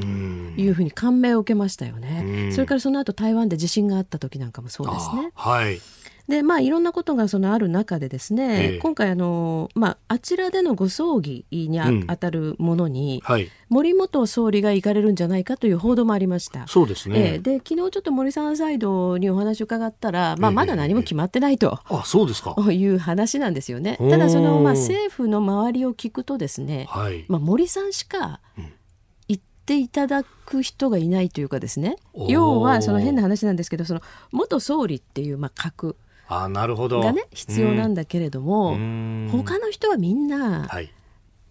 いうふうに感銘を受けましたよね。それからその後台湾で地震があった時なんかもそうですね。はいでまあいろんなことがそのある中でですね、えー、今回あの、まあ、あちらでのご葬儀にあ,、た当たるものに、はい、森元総理が行かれるんじゃないかという報道もありました。そうですね、えー、で昨日ちょっと森さんサイドにお話を伺ったら、まあ、まだ何も決まってないと、えー、あそうですか。いう話なんですよね。ただその、まあ、政府の周りを聞くとですね、はい、まあ、森さんしか、行っていただく人がいないというかですね。要はその変な話なんですけどその元総理っていうまあ格あなるほど。がね必要なんだけれども、他の人はみんな、はい、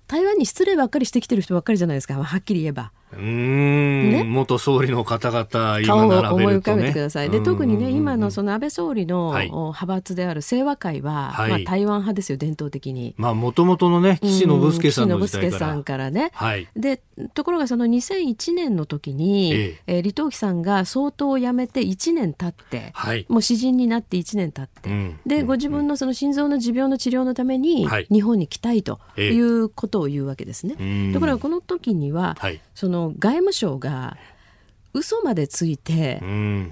台湾に失礼ばっかりしてきてる人ばっかりじゃないですか、はっきり言えば。うん、ね、元総理の方々、今並べると、ね、思い浮かべてください。で特にね、今のその安倍総理の派閥である清和会は、はい、まあ、台湾派ですよ、伝統的に。まあ、もともとのね、岸信介さんの時代から。さんからね。はい、で、ところがその2001年の時に、ええ。えー、李登輝さんが総統を辞めて1年経って、はい、もう詩人になって1年経って、うん、で、ご自分のその心臓の持病の治療のために、日本に来たいということを言うわけですね。ところがこの時には、その外務省が嘘までついて、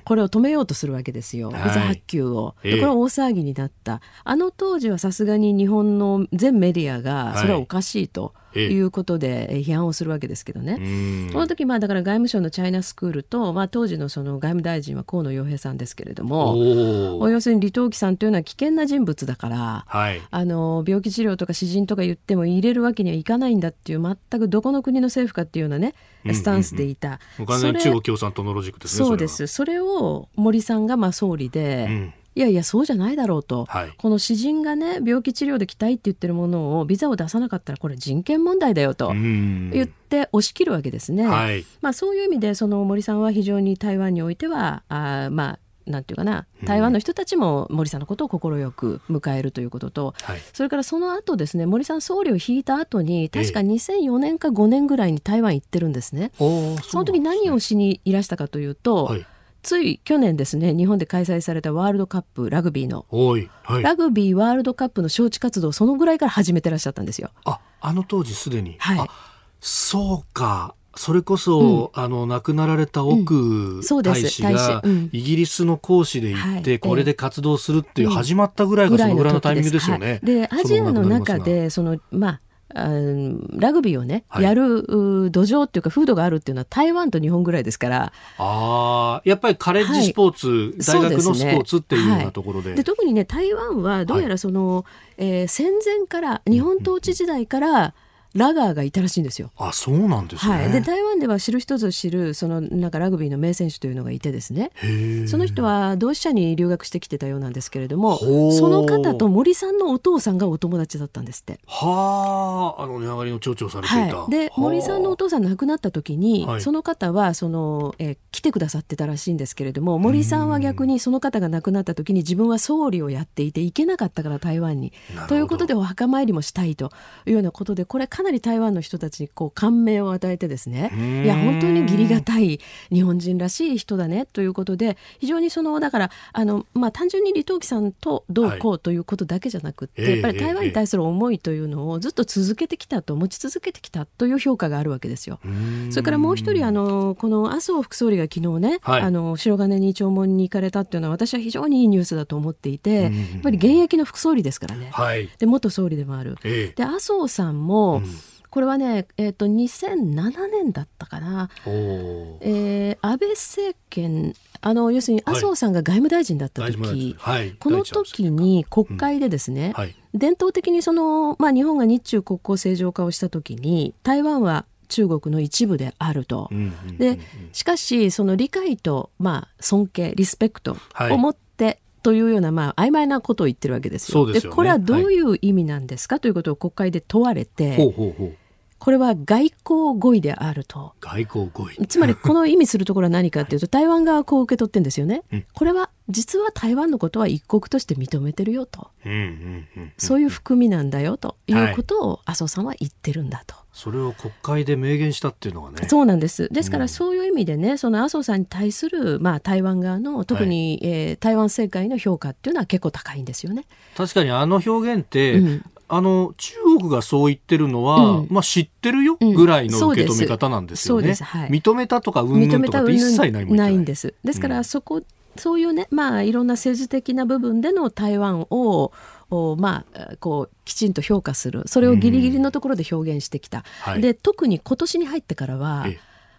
これを止めようとするわけですよ、ビザ発給を。でこれは大騒ぎになった。あの当時はさすがに日本の全メディアが、それはおかしいと。いうことで批判をするわけですけどね。この時まあだから外務省のチャイナスクールと、まあ、当時のその外務大臣は河野洋平さんですけれども要するに李登輝さんというのは危険な人物だから、はい、あの病気治療とか詩人とか言っても入れるわけにはいかないんだっていう全くどこの国の政府かっていうようなねスタンスでいた。うんうんうん、中国共産党のロジックですね。そうです。それを森さんがまあ総理で、うんいやいやそうじゃないだろうと、はい、この詩人がね病気治療で来たいって言ってるものをビザを出さなかったらこれ人権問題だよと言って押し切るわけですね。はい、まあ、そういう意味でその森さんは非常に台湾においてはあまあなんていうかな台湾の人たちも森さんのことを快く迎えるということと、はい、それからその後ですね森さん総理を引いた後に確か2004年か5年ぐらいに台湾行ってるんですね。えー、その時何をしにいらしたかというと、はいつい去年ですね日本で開催されたワールドカップラグビーの、はい、ラグビーワールドカップの招致活動そのぐらいから始めてらっしゃったんですよ。ああの当時すでに、はい、そうか。それこそ、うん、あの亡くなられた奥大使が、イギリスの講師で行って、これで活動するっていう、始まったぐらいがそのぐらいのタイミングですよね。でアジアの中でそのまあラグビーをね、はい、やる土壌っていうか風土があるっていうのは台湾と日本ぐらいですから。あやっぱりカレッジスポーツ、はい、大学のスポーツっていう。ようなところではい、で特にね台湾はどうやらその、えー、戦前から日本統治時代から、うんラガーがいたらしいんですよ。あ、そうなんですね。はい、で台湾では知る人ぞ知るそのなんかラグビーの名選手というのがいてですね。その人は同志社に留学してきてたようなんですけれども、その方と森さんのお父さんがお友達だったんですって。はあ、あの値上がりの町長されていた。はい、で森さんのお父さん亡くなった時に、はい、その方はその、えー、来てくださってたらしいんですけれども、森さんは逆にその方が亡くなった時に自分は総理をやっていて行けなかったから台湾に。ということでお墓参りもしたいというようなことで、これかなり台湾の人たちにこう感銘を与えてですね。いや本当に義理がたい日本人らしい人だねということで非常にそのだからあの、まあ、単純に李登輝さんとどうこうということだけじゃなくて、はい、やっぱり台湾に対する思いというのをずっと続けてきたと持ち続けてきたという評価があるわけですよ。それからもう一人あのこの麻生副総理が昨日ね、はい、あの白金に弔問に行かれたっていうのは私は非常にいいニュースだと思っていて、やっぱり現役の副総理ですからね、はい、で元総理でもある。で麻生さんも、うんこれはね、えーと、2007年だったかな、えー、安倍政権あの要するに麻生さんが外務大臣だった時、はい、この時に国会でですね、うん。はい、伝統的にその、まあ、日本が日中国交正常化をした時に台湾は中国の一部であると。でしかしその理解と、まあ、尊敬リスペクトを持って、はいというような、まあ、曖昧なことを言ってるわけですよ。で、ね、これはどうい。う意味なんですか、はい、ということを国会で問われて、ほうほうほうこれは外交語彙であると。外交語彙。つまりこの意味するところは何かというと、<laughs> 台湾側はこう受け取ってるんですよね。これは実は台湾のことは一国として認めてるよと。そういう含みなんだよということを麻生さんは言ってるんだと。それを国会で明言したっていうのはね。そうなんです。ですからそういう意味でね、その麻生さんに対するまあ台湾側の特に、はい、えー、台湾政界の評価っていうのは結構高いんですよね。確かにあの表現って、うん、あの中国がそう言ってるのは、うん、まあ、知ってるよぐらいの受け止め方なんですよね。はい、認めたとかうんぬんとかって一切ない。ないんです。ですから、そこそういうね、まあ、いろんな政治的な部分での台湾をまあ、こうきちんと評価する。それをギリギリのところで表現してきた、はい、で特に今年に入ってからは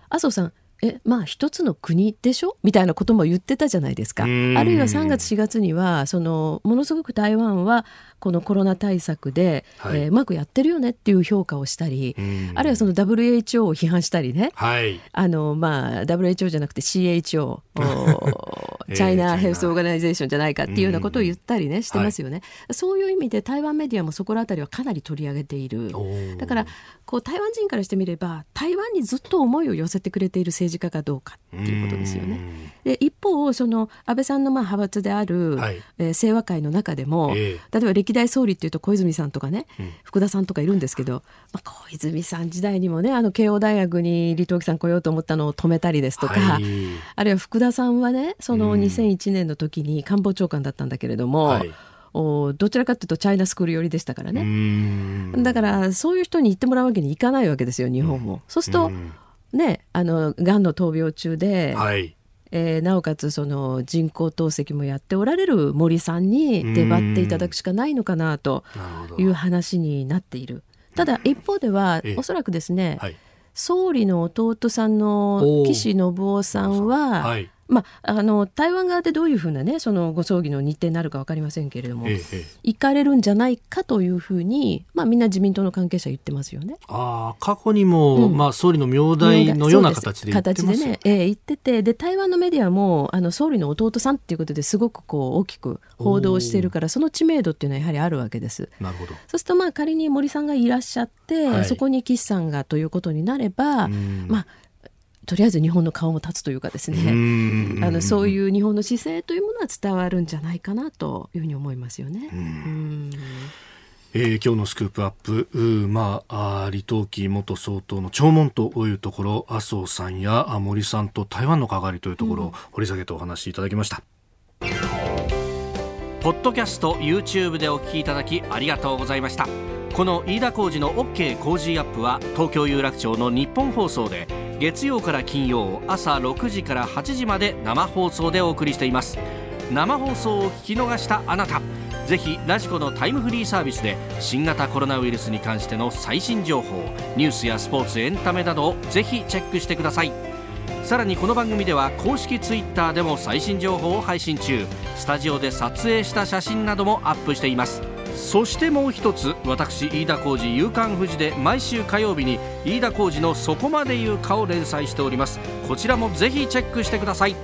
麻生さんえまあ一つの国でしょ？みたいなことも言ってたじゃないですか。あるいは3月4月にはそのものすごく台湾はこのコロナ対策で、はい、えー、うまくやってるよねっていう評価をしたり、あるいはその WHO を批判したりね、はい、あのまあ WHO じゃなくて CHO チャイナ・ヘルス・オーガナイゼーションじゃないかっていうようなことを言ったりね、してますよね、はい、そういう意味で台湾メディアもそこら辺りはかなり取り上げている。だからこう台湾人からしてみれば台湾にずっと思いを寄せてくれている政治家かどうかっていうことですよね。で一方その安倍さんのまあ派閥である、はい、えー、清和会の中でも、えー、例えば歴代総理っていうと小泉さんとかね、うん、福田さんとかいるんですけど、まあ、小泉さん時代にもねあの慶応大学に李登輝さん来ようと思ったのを止めたりですとか、はい、あるいは福田さんはねその2001年の時に官房長官だったんだけれども、はい。おどちらかというとチャイナスクール寄りでしたからね。だからそういう人に言ってもらうわけにいかないわけですよ日本も。そうするとねあのがんの闘病中で、はい、えー、なおかつその人工透析もやっておられる森さんに出張っていただくしかないのかなという話になっている。ただ一方ではおそらくですね、はい、総理の弟さんの岸信夫さんは、はいまあ、あの台湾側でどういうふうな、ね、そのご葬儀の日程になるか分かりませんけれども、ええ、行かれるんじゃないかというふうに、まあ、みんな自民党の関係者言ってますよね。あ過去にも、うん、まあ、総理の名代のような形で形でね、えー、言っててで台湾のメディアもあの総理の弟さんっていうことですごくこう大きく報道しているからその知名度っていうのはやはりあるわけです。なるほど。そうするとまあ仮に森さんがいらっしゃって、はい、そこに岸さんがということになれば、まあとりあえず日本の顔も立つというかですね。あのそういう日本の姿勢というものは伝わるんじゃないかなというふうに思いますよね。えー、今日のスクープアップ、まあ、李登輝元総統の弔問というところ麻生さんや森さんと台湾の関わりというところを掘り下げてお話しいただきました。うん、ポッドキャスト YouTube でお聞きいただきありがとうございました。この飯田浩司の OK 工事アップは東京有楽町の日本放送で月曜から金曜朝6時から8時まで生放送でお送りしています。生放送を聞き逃したあなたぜひラジコのタイムフリーサービスで新型コロナウイルスに関しての最新情報ニュースやスポーツエンタメなどをぜひチェックしてください。さらにこの番組では公式 Twitter でも最新情報を配信中。スタジオで撮影した写真などもアップしています。そしてもう一つ私飯田浩司夕刊富士で毎週火曜日に飯田浩司の「そこまで言うか」を連載しております。こちらもぜひチェックしてください。